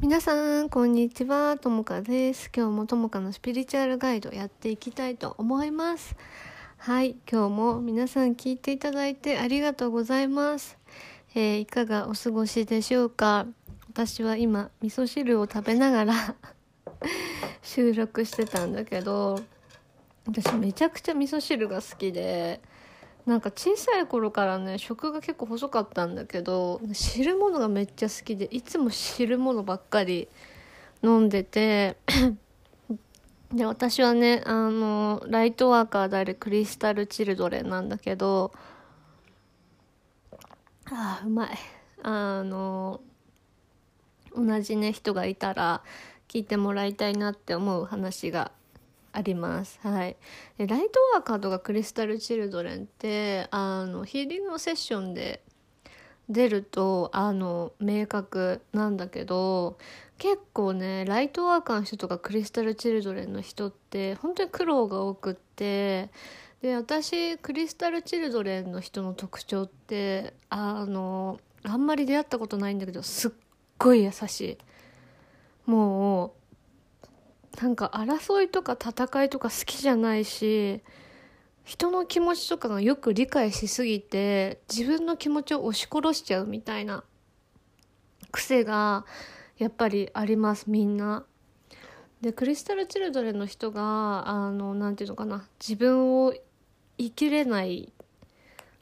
皆さん、こんにちは。ともかです。今日もともかのスピリチュアルガイドやっていきたいと思います。はい、今日も皆さん聞いていただいてありがとうございます。えー、いかがお過ごしでしょうか？私は今、味噌汁を食べながら 収録してたんだけど、私めちゃくちゃ味噌汁が好きで、なんか小さい頃からね食が結構細かったんだけど汁物がめっちゃ好きでいつも汁物ばっかり飲んでて で私はねあのライトワーカーであるクリスタルチルドレンなんだけどああうまい。あの同じね人がいたら聞いてもらいたいなって思う話があります。はい。でライトワーカーとかクリスタルチルドレンってあのヒーリングのセッションで出るとあの明確なんだけど結構ねライトワーカーの人とかクリスタルチルドレンの人って本当に苦労が多くってで私クリスタルチルドレンの人の特徴ってあのあんまり出会ったことないんだけどすっごい優しいもうなんか争いとか戦いとか好きじゃないし人の気持ちとかがよく理解しすぎて自分の気持ちを押し殺しちゃうみたいな癖がやっぱりありますみんな。でクリスタル・チルドレンの人があのなんていうのかな自分を生きれない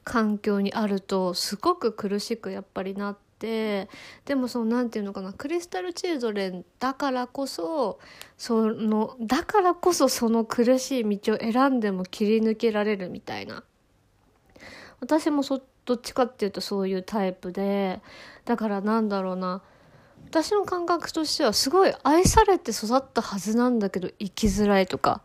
環境にあるとすごく苦しくやっぱりなってでもその何て言うのかなクリスタル・チルドレンだからこそそのだからこそその苦しい道を選んでも切り抜けられるみたいな。私もそどっちかっていうとそういうタイプでだからなんだろうな。私の感覚としてはすごい愛されて育ったはずなんだけど生きづらいとか。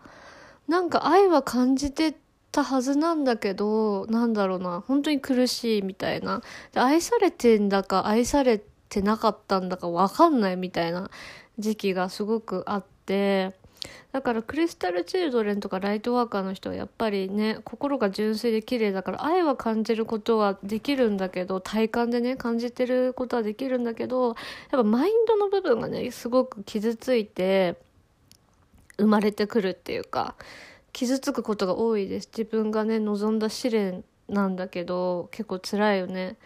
なんか愛は感じてたはずなんだけど、なんだろうな、本当に苦しいみたいな。愛されてんだか愛されてなかったんだかわかんないみたいな時期がすごくあって、だからクリスタル・チルドレンとかライトワーカーの人はやっぱりね心が純粋で綺麗だから愛は感じることはできるんだけど体感でね感じてることはできるんだけどやっぱマインドの部分がねすごく傷ついて生まれてくるっていうか傷つくことが多いです。自分がね望んだ試練なんだけど結構辛いよね。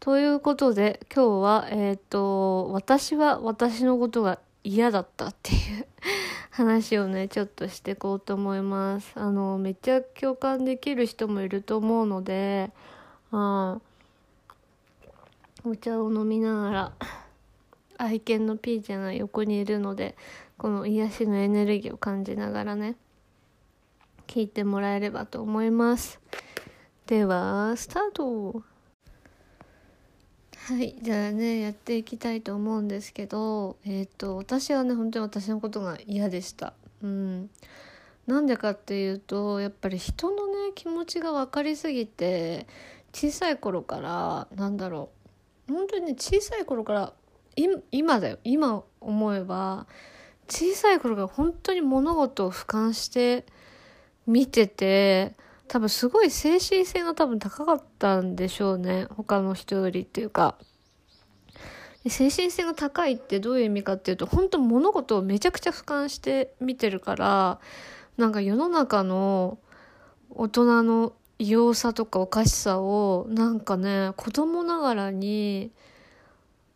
ということで今日はえっ、ー、と私は私のことが嫌だったっていう 話をねちょっとしていこうと思います。あのめっちゃ共感できる人もいると思うのであお茶を飲みながら愛犬のピーちゃんが横にいるのでこの癒しのエネルギーを感じながらね。聞いてもらえればと思います。では、スタートはい、じゃあね、やっていきたいと思うんですけど、えっ、と、私はね、本当に私のことが嫌でした。うん。なんでかっていうと、やっぱり人のね、気持ちが分かりすぎて、小さい頃から、なんだろう、本当にね、小さい頃から、今だよ、今思えば、小さい頃から本当に物事を俯瞰して、見てて、多分すごい精神性が多分高かったんでしょうね。他の人よりっていうか。精神性が高いってどういう意味かっていうと、本当物事をめちゃくちゃ俯瞰して見てるから、なんか世の中の大人の異様さとかおかしさを、なんかね、子供ながらに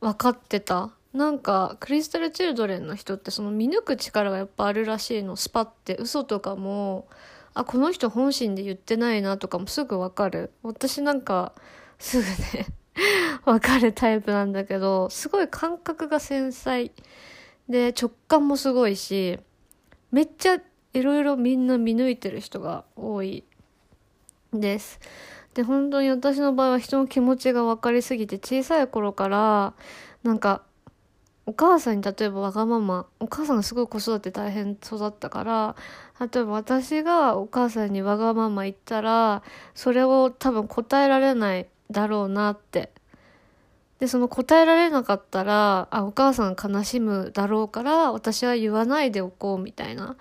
分かってた。なんか、クリスタル・チルドレンの人ってその見抜く力がやっぱあるらしいの。スパって嘘とかも、あ、この人本心で言ってないなとかもすぐわかる。私なんか、すぐね わかるタイプなんだけど、すごい感覚が繊細。で、直感もすごいし、めっちゃいろいろみんな見抜いてる人が多いです。で、本当に私の場合は人の気持ちが分かりすぎて、小さい頃から、なんか、お母さんに例えばわがまま、お母さんがすごい子育て大変育ったから、例えば私がお母さんにわがまま言ったら、それを多分答えられないだろうなって。で、その答えられなかったら、あ、お母さん悲しむだろうから、私は言わないでおこうみたいな。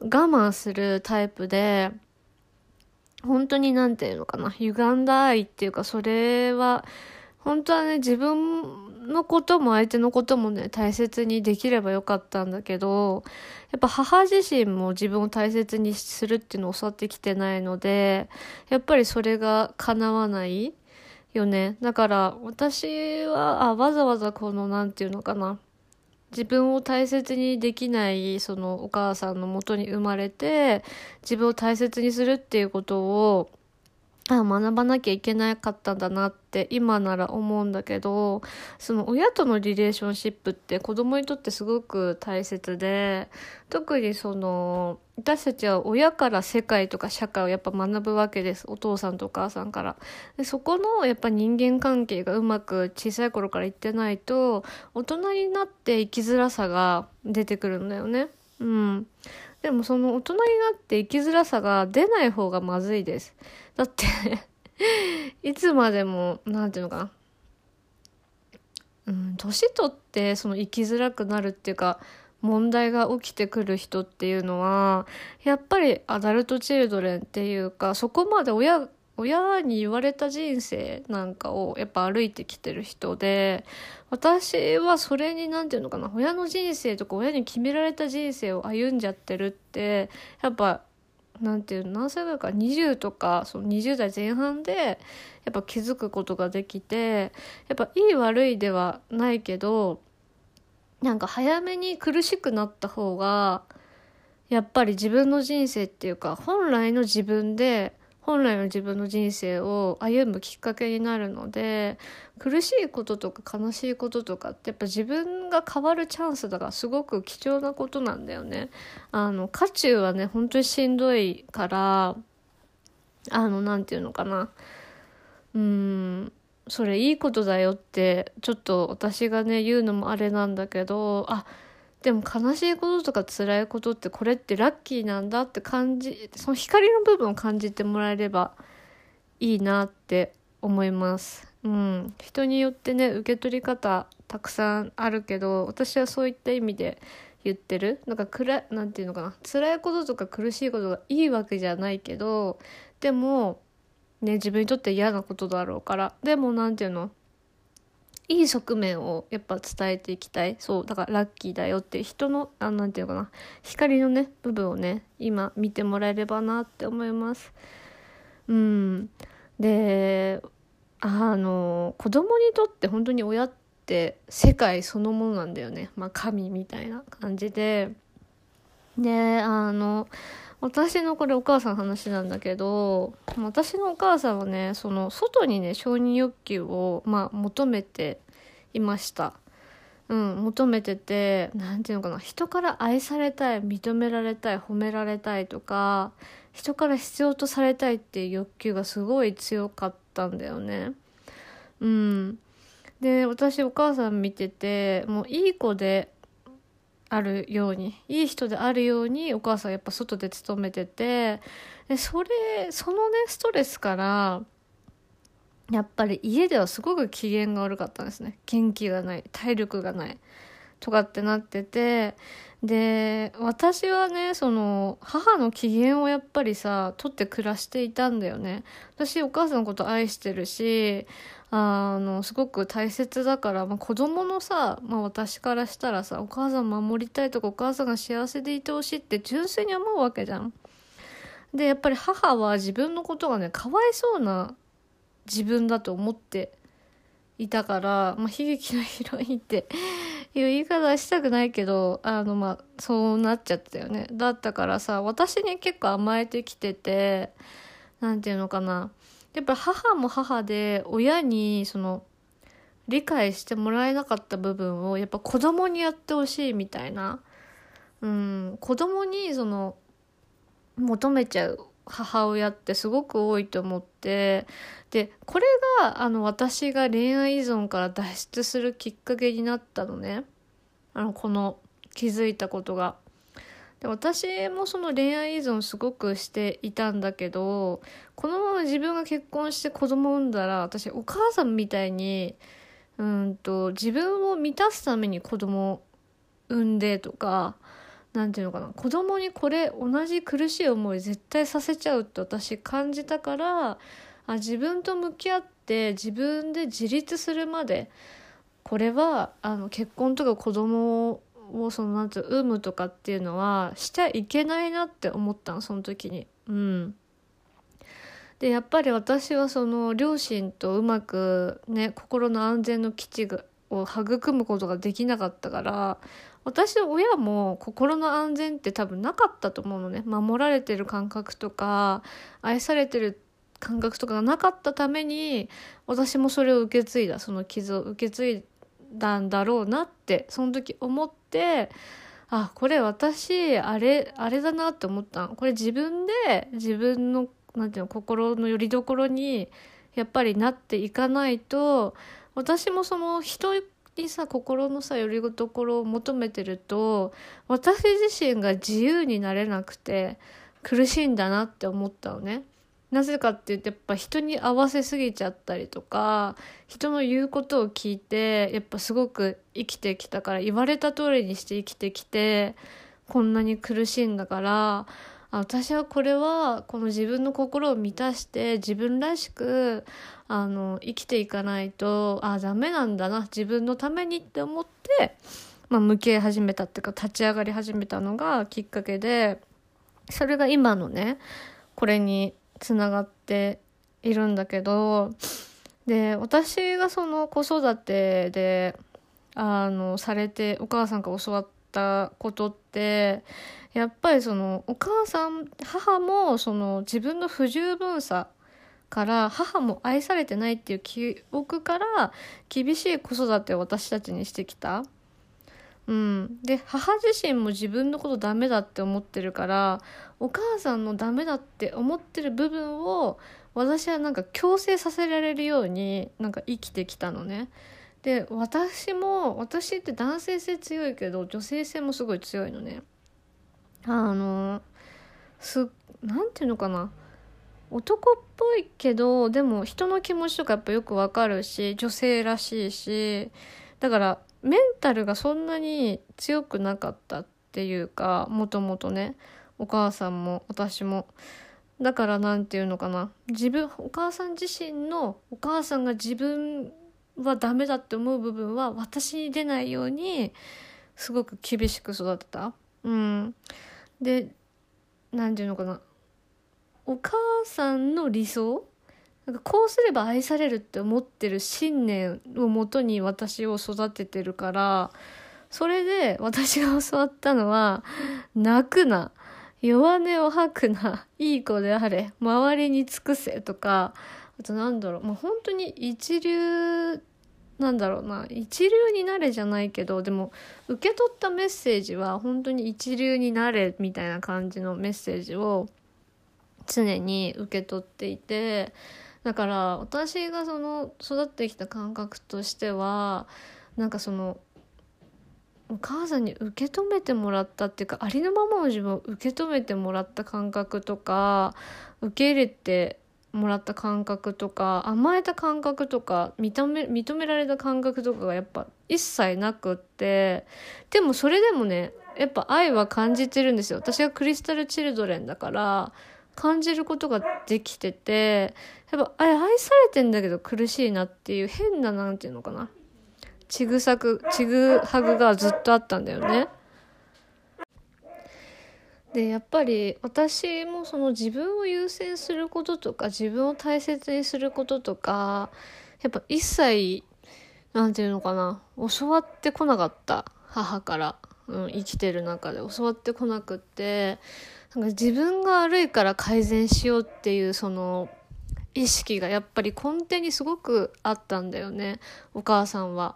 我慢するタイプで、本当になんていうのかな、歪んだ愛っていうか、それは、本当はね、自分のことも相手のこともね、大切にできればよかったんだけど、やっぱ母自身も自分を大切にするっていうのを教わってきてないので、やっぱりそれが叶わないよね。だから私は、あ、わざわざこの、なんていうのかな。自分を大切にできないそのお母さんのもとに生まれて自分を大切にするっていうことをあ学ばなきゃいけなかったんだなって今なら思うんだけどその親とのリレーションシップって子供にとってすごく大切で特にその私たちは親から世界とか社会をやっぱ学ぶわけです。お父さんとお母さんから。でそこのやっぱ人間関係がうまく小さい頃からいってないと大人になって生きづらさが出てくるんだよね。うん。でもその大人になって生きづらさが出ない方がまずいですだって いつまでも、なんていうのかな。うん、年取ってその生きづらくなるっていうか、問題が起きてくる人っていうのは、やっぱりアダルトチルドレンっていうか、そこまで親、親に言われた人生なんかをやっぱ歩いてきてる人で、私はそれに何て言うのかな、親の人生とか親に決められた人生を歩んじゃってるって、やっぱなんていうの何歳ぐらいか20とかその20代前半でやっぱ気づくことができてやっぱいい悪いではないけどなんか早めに苦しくなった方がやっぱり自分の人生っていうか本来の自分で本来の自分の人生を歩むきっかけになるので苦しいこととか悲しいこととかってやっぱ自分が変わるチャンスだからすごく貴重なことなんだよね。あの渦中はね本当にしんどいからあの何て言うのかなうんそれいいことだよってちょっと私がね言うのもあれなんだけどあでも悲しいこととか辛いことってこれってラッキーなんだって感じその光の部分を感じてもらえればいいなって思います。うん、人によってね受け取り方たくさんあるけど私はそういった意味で言ってる。なんか暗なんていうのかな。辛いこととか苦しいことがいいわけじゃないけどでもね自分にとって嫌なことだろうから。でも何ていうの？いい側面をやっぱ伝えていきたい。そう。だからラッキーだよって人の、あなんていうかな。光のね、部分をね、今見てもらえればなって思います。うん。で、あの、子供にとって本当に親って世界そのものなんだよね。まあ神みたいな感じで。で、あの、私のこれお母さんの話なんだけど私のお母さんはねその外にね承認欲求を、まあ、求めていました。うん求めてて何て言うのかな人から愛されたい認められたい褒められたいとか人から必要とされたいっていう欲求がすごい強かったんだよね。うん。で私お母さん見ててもういい子であるようにいい人であるようにお母さんやっぱ外で勤めててでそれそのねストレスからやっぱり家ではすごく機嫌が悪かったんですね。元気がない体力がないとかってなっててで私はねその母の機嫌をやっぱりさ取って暮らしていたんだよね私お母さんのこと愛してるしあの、すごく大切だから、まあ、子供のさ、まあ、私からしたらさ、お母さん守りたいとか、お母さんが幸せでいてほしいって純粋に思うわけじゃん。で、やっぱり母は自分のことがね、かわいそうな自分だと思っていたから、まあ、悲劇のヒロインっていう言い方はしたくないけど、あの、まあ、そうなっちゃったよね。だったからさ、私に結構甘えてきてて、なんていうのかな。やっぱ母も母で親にその理解してもらえなかった部分をやっぱ子供にやってほしいみたいな、うん、子供にその求めちゃう母親ってすごく多いと思ってでこれがあの私が恋愛依存から脱出するきっかけになったのねあのこの気づいたことが。で私もその恋愛依存すごくしていたんだけどこのまま自分が結婚して子供産んだら私お母さんみたいにうんと自分を満たすために子供を産んでとか何て言うのかな子供にこれ同じ苦しい思い絶対させちゃうって私感じたからあ自分と向き合って自分で自立するまでこれはあの結婚とか子供をそのなんていう産むとかっていうのはしちゃいけないなって思ったのその時に。うんでやっぱり私はその両親とうまくね心の安全の基地を育むことができなかったから私の親も心の安全って多分なかったと思うのね。守られてる感覚とか愛されてる感覚とかがなかったために私もそれを受け継いだその傷を受け継いだんだろうなってその時思ってあこれ私あれあれだなって思ったこれ自分で自分のなんていうの心の拠り所にやっぱりなっていかないと私もその人にさ心のさより所を求めてると私自身が自由になれなくて苦しいんだなって思ったのね。なぜかって言ってやっぱ人に合わせすぎちゃったりとか人の言うことを聞いてやっぱすごく生きてきたから言われた通りにして生きてきてこんなに苦しいんだから私はこれはこの自分の心を満たして自分らしくあの生きていかないとあダメなんだな自分のためにって思って、まあ、向き合い始めたっていうか立ち上がり始めたのがきっかけでそれが今のねこれにつながっているんだけどで私がその子育てであのされてお母さんから教わったことってやっぱりそのお母さん母もその自分の不十分さから母も愛されてないっていう記憶から厳しい子育てを私たちにしてきた。うん、で母自身も自分のことダメだって思ってるからお母さんのダメだって思ってる部分を私はなんか強制させられるようになんか生きてきたのね。で私も私って男性性強いけど女性性もすごい強いのね。あのすなんていうのかな。男っぽいけどでも人の気持ちとかやっぱよくわかるし女性らしいしだからメンタルがそんなに強くなかったっていうかもともとね。お母さんも私も。だから何て言うのかな。自分お母さん自身のお母さんが自分はダメだって思う部分は私に出ないようにすごく厳しく育てた。うん、で何て言うのかな。お母さんの理想？なんかこうすれば愛されるって思ってる信念をもとに私を育ててるからそれで私が教わったのは泣くな。弱音を吐くな。いい子であれ。周りに尽くせとかあとなんだろうもう本当に一流なんだろうな一流になれじゃないけどでも受け取ったメッセージは本当に一流になれみたいな感じのメッセージを常に受け取っていてだから私がその育ってきた感覚としてはなんかそのお母さんに受け止めてもらったっていうかありのままの自分を受け止めてもらった感覚とか受け入れてもらった感覚とか甘えた感覚とか認め認められた感覚とかがやっぱ一切なくってでもそれでもねやっぱ愛は感じてるんですよ私はクリスタル・チルドレンだから感じることができててやっぱあれ愛されてんだけど苦しいなっていう変ななんていうのかなちぐさくちぐはぐがずっとあったんだよね。でやっぱり私もその自分を優先することとか自分を大切にすることとかやっぱ一切なんていうのかな教わってこなかった母から、うん、生きてる中で教わってこなくってなんか自分が悪いから改善しようっていうその意識がやっぱり根底にすごくあったんだよねお母さんは。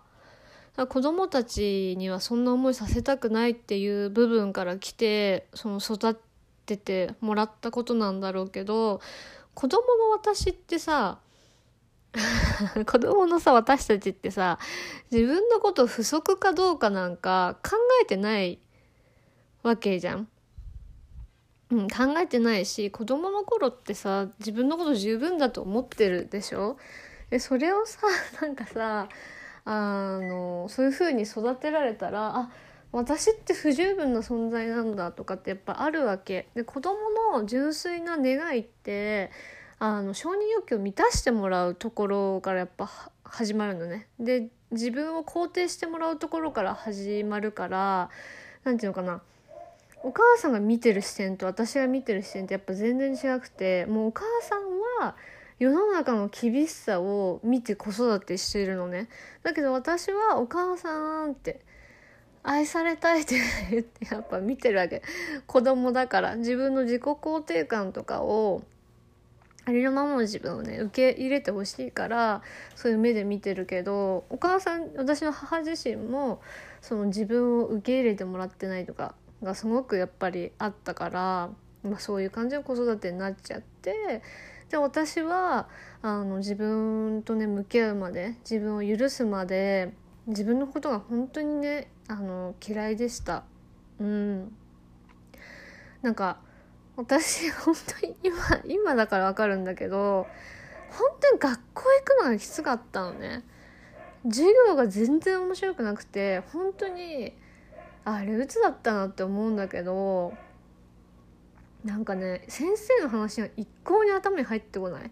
子供たちにはそんな思いさせたくないっていう部分から来てその育ててもらったことなんだろうけど子供の私ってさ 子供のさ私たちってさ自分のこと不足かどうかなんか考えてないわけじゃん。うん、考えてないし子供の頃ってさ自分のこと十分だと思ってるでしょ？でそれをさなんかさあのそういう風に育てられたらあ私って不十分な存在なんだとかってやっぱあるわけ。で子供の純粋な願いってあの承認欲求を満たしてもらうところからやっぱ始まるのね。で自分を肯定してもらうところから始まるから何て言うのかな。お母さんが見てる視点と私が見てる視点ってやっぱ全然違くてもうお母さんは世の中の厳しさを見て子育てしているのね。だけど私はお母さんって愛されたいって言ってやっぱ見てるわけ。子供だから。自分の自己肯定感とかをありのままの自分をね受け入れてほしいからそういう目で見てるけどお母さん私の母自身もその自分を受け入れてもらってないとかがすごくやっぱりあったから、まあ、そういう感じの子育てになっちゃってで私はあの自分とね向き合うまで自分を許すまで自分のことが本当にねあの嫌いでした。うん。なんか私 本当に今今だからわかるんだけど本当に学校行くのがきつかったのね。授業が全然面白くなくて本当にあれ鬱だったなって思うんだけどなんかね先生の話が一向に頭に入ってこない。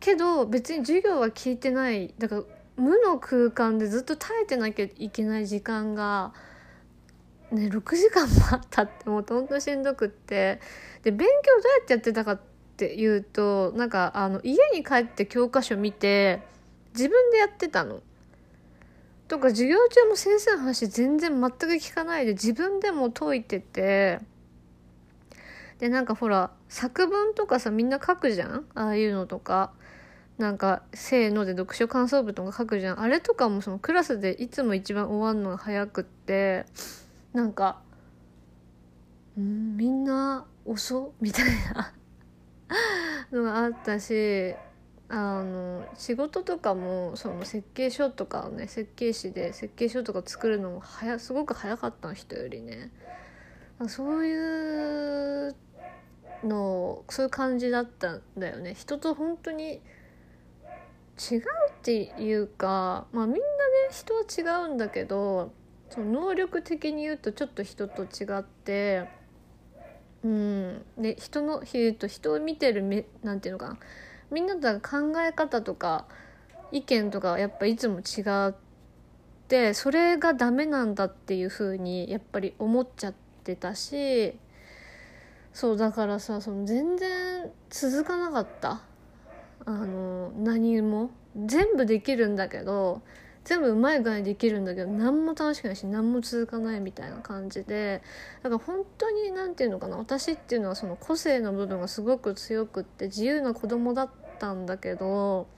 けど別に授業は聞いてない。だから無の空間でずっと耐えてなきゃいけない時間がね6時間もあったってもうほんとしんどくって。で勉強どうやってやってたかっていうとなんかあの家に帰って教科書見て自分でやってたの。とか授業中も先生の話全然全く聞かないで自分でも解いてて。でなんかほら作文とかさみんな書くじゃん？ああいうのとか。なんか「せーの」で読書感想文とか書くじゃん？あれとかもそのクラスでいつも一番終わるのが早くって。なんかんみんな遅みたいな。のがあったしあの仕事とかもその設計書とかをね設計士で設計書とか作るのも早すごく早かった人よりね。そういうのそういう感じだったんだよね。人と本当に違うっていうかまあみんなね人は違うんだけどその能力的に言うとちょっと人と違ってうん。で人の人人を見てる目なんていうのかな。みんなと考え方とか意見とかやっぱいつも違ってそれがダメなんだっていう風にやっぱり思っちゃってたしそうだからさその全然続かなかった。あの何も。全部できるんだけど全部うまい具合にできるんだけど何も楽しくないし何も続かないみたいな感じで。だから本当に何て言うのかな私っていうのはその個性の部分がすごく強くって自由な子供だったんだけど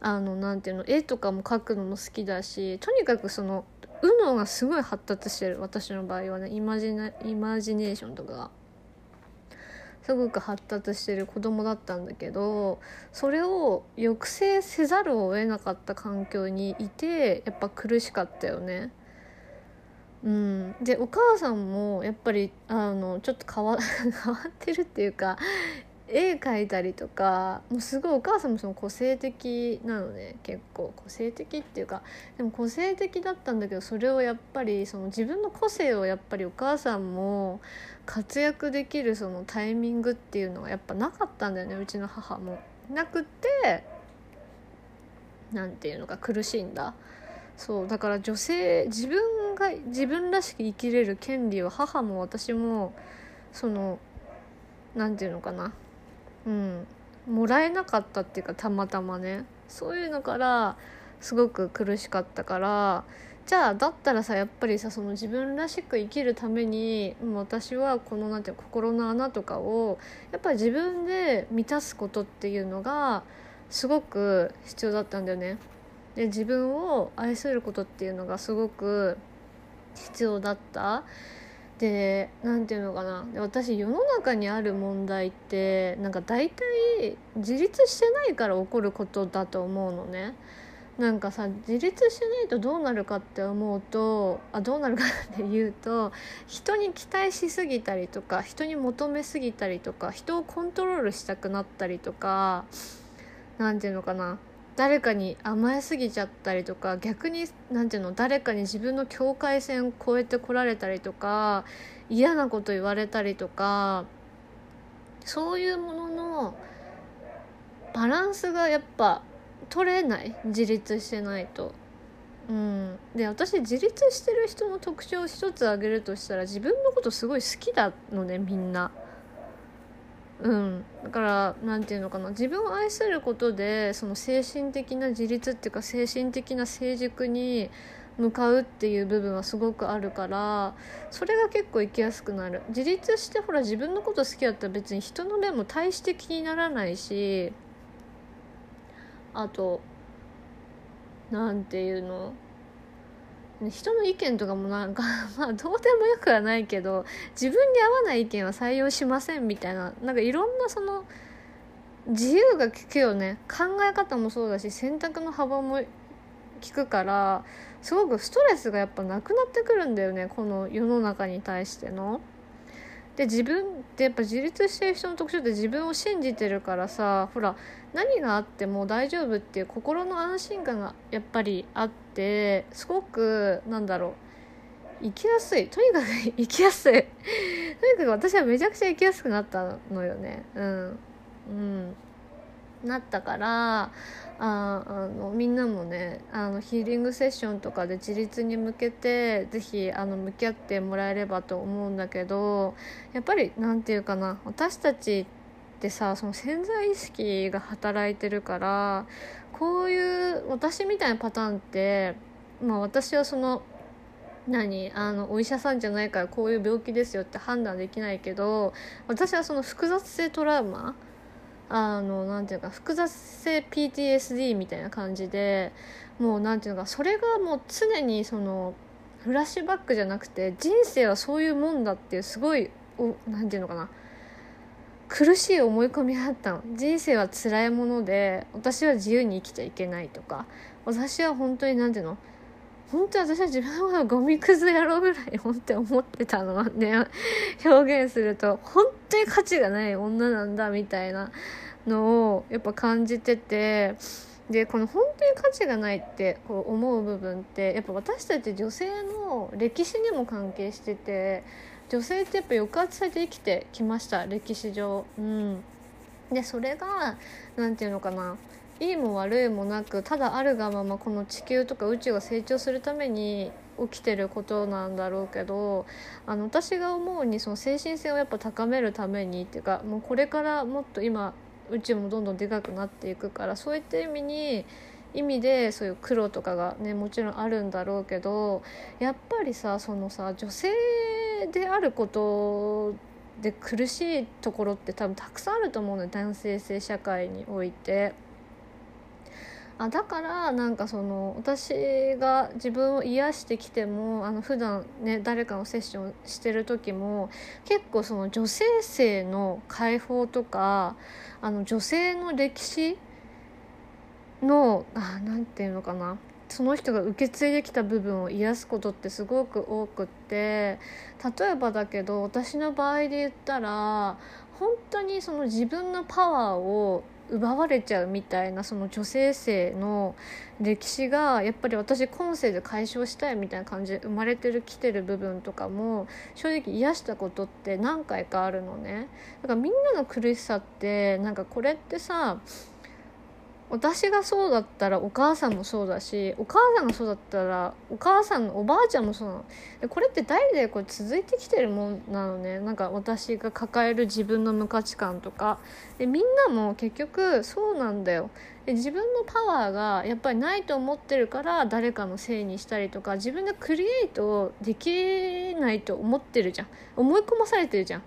あの何て言うの絵とかも描くのも好きだしとにかくその右脳がすごい発達してる私の場合はね。イマジネイマジネーションとかが。すごく発達してる子供だったんだけどそれを抑制せざるを得なかった環境にいてやっぱ苦しかったよね。うん、でお母さんもやっぱりあのちょっと変わ 変わってるっていうか絵描いたりとかもうすごいお母さんもその個性的なのね結構個性的っていうかでも個性的だったんだけどそれをやっぱりその自分の個性をやっぱりお母さんも活躍できるそのタイミングっていうのがやっぱなかったんだよねうちの母も。なくて何て言うのか苦しんだ。そうだから女性自分が自分らしく生きれる権利を母も私もその何て言うのかなうん。もらえなかったっていうかたまたまね。そういうのからすごく苦しかったからじゃあだったらさやっぱりさその自分らしく生きるために私はこのなんていう心の穴とかをやっぱり自分で満たすことっていうのがすごく必要だったんだよね。で自分を愛することっていうのがすごく必要だった。で何て言うのかな私世の中にある問題ってなんか大体自立してないから起こることだと思うのね。なんかさ自立しないとどうなるかって思うとあどうなるかっていうと人に期待しすぎたりとか人に求めすぎたりとか人をコントロールしたくなったりとか何て言うのかな誰かに甘えすぎちゃったりとか逆に何ていうの誰かに自分の境界線を越えてこられたりとか嫌なこと言われたりとかそういうもののバランスがやっぱ取れない自立してないと。うん、で私自立してる人の特徴を一つ挙げるとしたら自分のことすごい好きなのねみんな。うん、だから何て言うのかな。自分を愛することでその精神的な自立っていうか精神的な成熟に向かうっていう部分はすごくあるからそれが結構生きやすくなる。自立してほら自分のこと好きだったら別に人の目も大して気にならないしあと何て言うの？人の意見とかもなんか まあどうでもよくはないけど自分に合わない意見は採用しませんみたいななんかいろんなその自由が利くよね考え方もそうだし選択の幅も利くからすごくストレスがやっぱなくなってくるんだよねこの世の中に対しての。で自分ってやっぱ自立してる人の特徴って自分を信じてるからさほら何があっても大丈夫っていう心の安心感がやっぱりあってすごくなんだろう生きやすい。とにかく 生きやすい。とにかく私はめちゃくちゃ生きやすくなったのよね。うん。うん。なったからああのみんなもねあのヒーリングセッションとかで自立に向けて是非向き合ってもらえればと思うんだけどやっぱり何て言うかな私たちってさその潜在意識が働いてるからこういう私みたいなパターンってまあ私はその何あのお医者さんじゃないからこういう病気ですよって判断できないけど私はその複雑性トラウマあのなんていうか複雑性 PTSD みたいな感じでもうなんていうかそれがもう常にそのフラッシュバックじゃなくて人生はそういうもんだっていうすごいおなんていうのかな苦しい思い込みがあったの。人生は辛いもので私は自由に生きちゃいけないとか。私は本当になんていうの？本当私は自分のゴミくずやろうぐらい本当に思ってたのはね表現すると本当に価値がない女なんだみたいなのをやっぱ感じててでこの本当に価値がないってこう思う部分ってやっぱ私たち女性の歴史にも関係してて女性ってやっぱ抑圧されて生きてきました歴史上。うん、でそれが何て言うのかないいも悪いもなくただあるがままこの地球とか宇宙が成長するために起きてることなんだろうけどあの私が思うにその精神性をやっぱ高めるためにっていうかもうこれからもっと今宇宙もどんどんでかくなっていくからそういった意味に意味でそういう黒とかがねもちろんあるんだろうけどやっぱりさそのさ女性であることで苦しいところって多分たくさんあると思うのよ男性性社会において。あだからなんかその私が自分を癒してきてもあの普段ね誰かのセッションしてる時も結構その女性性の解放とかあの女性の歴史のあなんていうのかなその人が受け継いできた部分を癒すことってすごく多くって例えばだけど私の場合で言ったら本当にその自分のパワーを奪われちゃうみたいなその女性性の歴史がやっぱり私今世で解消したいみたいな感じで生まれてる来てる部分とかも正直癒したことって何回かあるのね。だからみんなの苦しさってなんかこれってさ私がそうだったらお母さんもそうだしお母さんがそうだったらお母さんのおばあちゃんもそうなの。これって代々これ続いてきてるもんなのね。なんか私が抱える自分の無価値観とか。でみんなも結局そうなんだよ。で自分のパワーがやっぱりないと思ってるから誰かのせいにしたりとか自分でクリエイトできないと思ってるじゃん。思い込まされてるじゃん。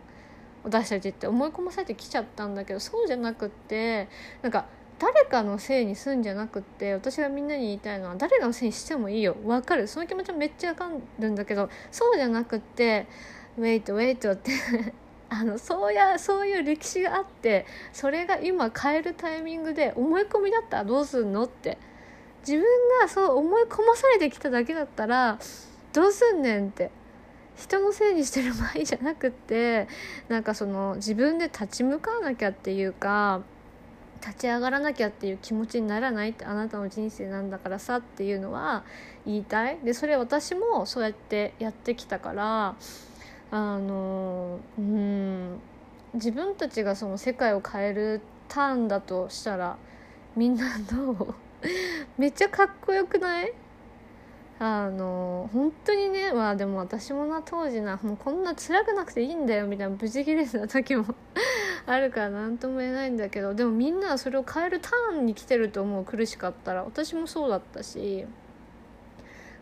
私たちって思い込まされてきちゃったんだけどそうじゃなくってなんか誰かのせいにすんじゃなくって私がみんなに言いたいのは誰のせいにしてもいいよ。わかる。その気持ちはめっちゃわかるんだけどそうじゃなくってウェイトウェイトって あのそうやそういう歴史があってそれが今変えるタイミングで思い込みだったらどうすんのって。自分がそう思い込まされてきただけだったらどうすんねんって。人のせいにしてる場合じゃなくってなんかその自分で立ち向かわなきゃっていうか立ち上がらなきゃっていう気持ちにならないってあなたの人生なんだからさっていうのは言いたい。でそれ私もそうやってやってきたからあのうん自分たちがその世界を変えるターンだとしたらみんなどう？めっちゃかっこよくない？あの本当にねまあでも私もな当時なもうこんな辛くなくていいんだよみたいなブチギレてた時もあるから何とも言えないんだけどでもみんなはそれを変えるターンに来てると思う苦しかったら。私もそうだったし。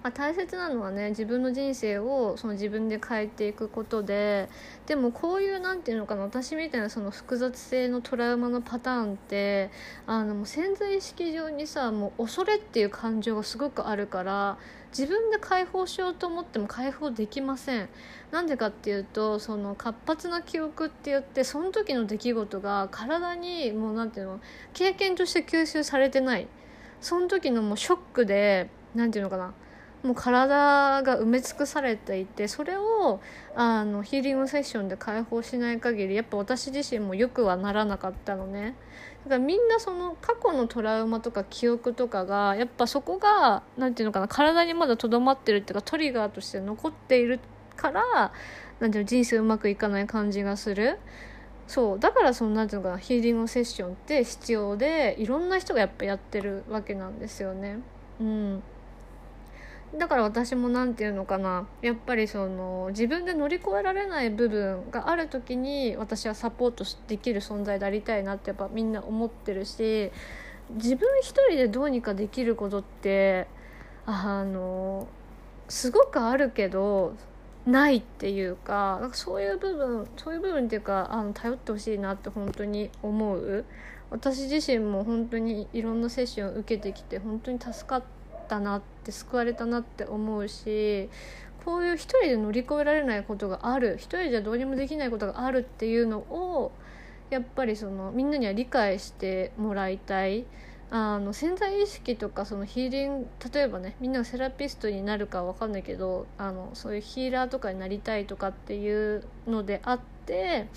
まあ、大切なのはね自分の人生をその自分で変えていくことででもこういう何て言うのかな私みたいなその複雑性のトラウマのパターンってあのもう潜在意識上にさもう恐れっていう感情がすごくあるから自分で解放しようと思っても解放できません。なんでかっていうとその活発な記憶って言ってその時の出来事が体にもう何て言うの経験として吸収されてない。その時のもうショックで何て言うのかな。もう体が埋め尽くされていてそれをあのヒーリングセッションで解放しない限りやっぱ私自身もよくはならなかったのね。だからみんなその過去のトラウマとか記憶とかがやっぱそこが何て言うのかな体にまだとどまってるっていうかトリガーとして残っているからなんていうの人生うまくいかない感じがする。そう。だからそのなんていうのかなヒーリングセッションって必要でいろんな人がやっぱやってるわけなんですよね。うん。だから私も何て言うのかな。やっぱりその自分で乗り越えられない部分がある時に私はサポートできる存在でありたいなってやっぱみんな思ってるし自分一人でどうにかできることってあのすごくあるけどないっていうかなんかそういう部分そういう部分っていうかあの頼ってほしいなって本当に思う。私自身も本当にいろんなセッションを受けてきて本当に助かった。なって救われたなって思うしこういう一人で乗り越えられないことがある一人じゃどうにもできないことがあるっていうのをやっぱりそのみんなには理解してもらいたい。あの潜在意識とかそのヒーリング例えばねみんながセラピストになるかは分かんないけどあのそういうヒーラーとかになりたいとかっていうのであって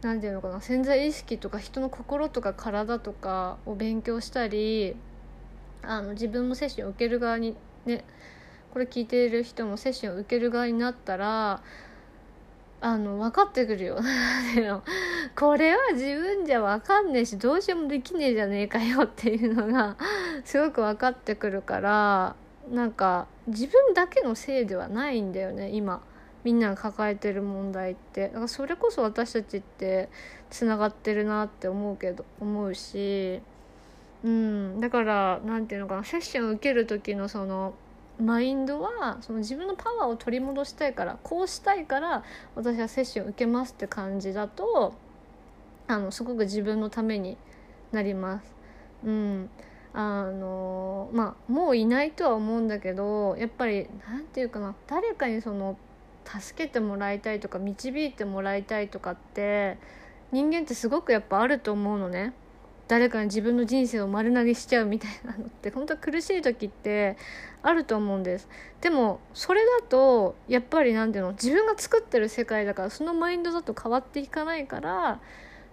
何て言うのかな潜在意識とか人の心とか体とかを勉強したりあの自分もセッションを受ける側にねこれ聞いている人もセッションを受ける側になったらあの分かってくるよ。これは自分じゃ分かんねえしどうしようもできねえじゃねえかよっていうのがすごく分かってくるからなんか自分だけのせいではないんだよね今。みんなが抱えてる問題って。だからそれこそ私たちってつながってるなって思うけど思うしうん、だから何て言うのかなセッションを受ける時のそのマインドはその自分のパワーを取り戻したいからこうしたいから私はセッションを受けますって感じだとあのすごく自分のためになります。うんあのまあもういないとは思うんだけどやっぱり何て言うかな誰かにその助けてもらいたいとか導いてもらいたいとかって人間ってすごくやっぱあると思うのね。誰かに自分の人生を丸投げしちゃうみたいなのって 本当苦しい時ってあると思うんです。でもそれだとやっぱり何ていうの自分が作ってる世界だからそのマインドだと変わっていかないから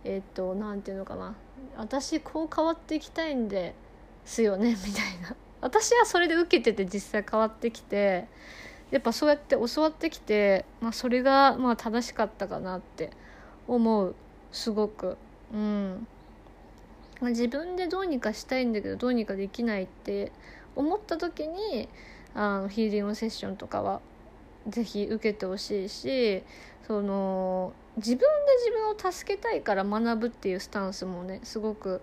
えっ、と何ていうのかな。私こう変わっていきたいんですよね みたいな。私はそれで受けてて実際変わってきてやっぱそうやって教わってきて、まあ、それがまあ正しかったかなって思うすごく。うん。ま自分でどうにかしたいんだけどどうにかできないって思った時にあのヒーリングセッションとかは是非受けてほしいしその自分で自分を助けたいから学ぶっていうスタンスもねすごく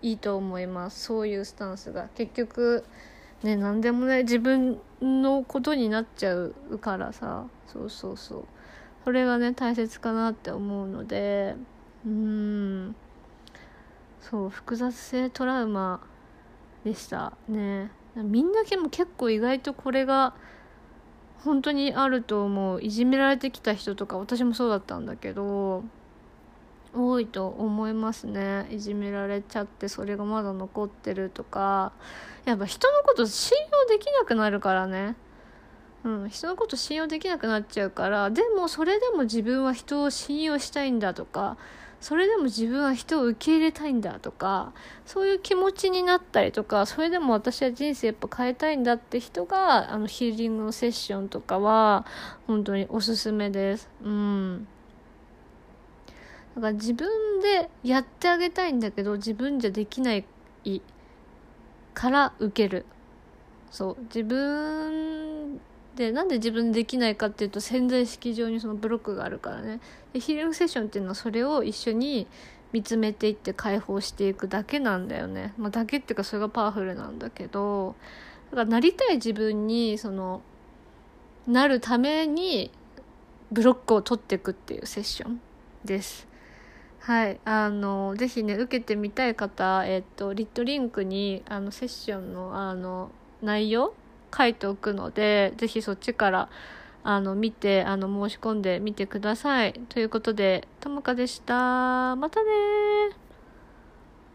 いいと思います。そういうスタンスが。結局ね何でもね自分のことになっちゃうからさ。そうそうそう。それがね大切かなって思うので。うん。そう複雑性トラウマでした。ね。みんなでも結構意外とこれが本当にあると思う。いじめられてきた人とか私もそうだったんだけど多いと思いますね。いじめられちゃってそれがまだ残ってるとか。やっぱ人のこと信用できなくなるからね。うん、人のこと信用できなくなっちゃうからでもそれでも自分は人を信用したいんだとかそれでも自分は人を受け入れたいんだとかそういう気持ちになったりとかそれでも私は人生やっぱ変えたいんだって人があのヒーリングのセッションとかは本当におすすめです。うん。だから自分でやってあげたいんだけど自分じゃできないから受ける。そう。自分でなんで自分でできないかっていうと潜在意識上にそのブロックがあるからね。でヒーリングセッションっていうのはそれを一緒に見つめていって解放していくだけなんだよね、まあ、だけっていうかそれがパワフルなんだけどだからなりたい自分にそのなるためにブロックを取っていくっていうセッションです。はい。あのぜひね受けてみたい方えっとリットリンクにあのセッションのあの内容書いておくのでぜひそっちからあの見てあの申し込んでみてください。ということでともかでした。またね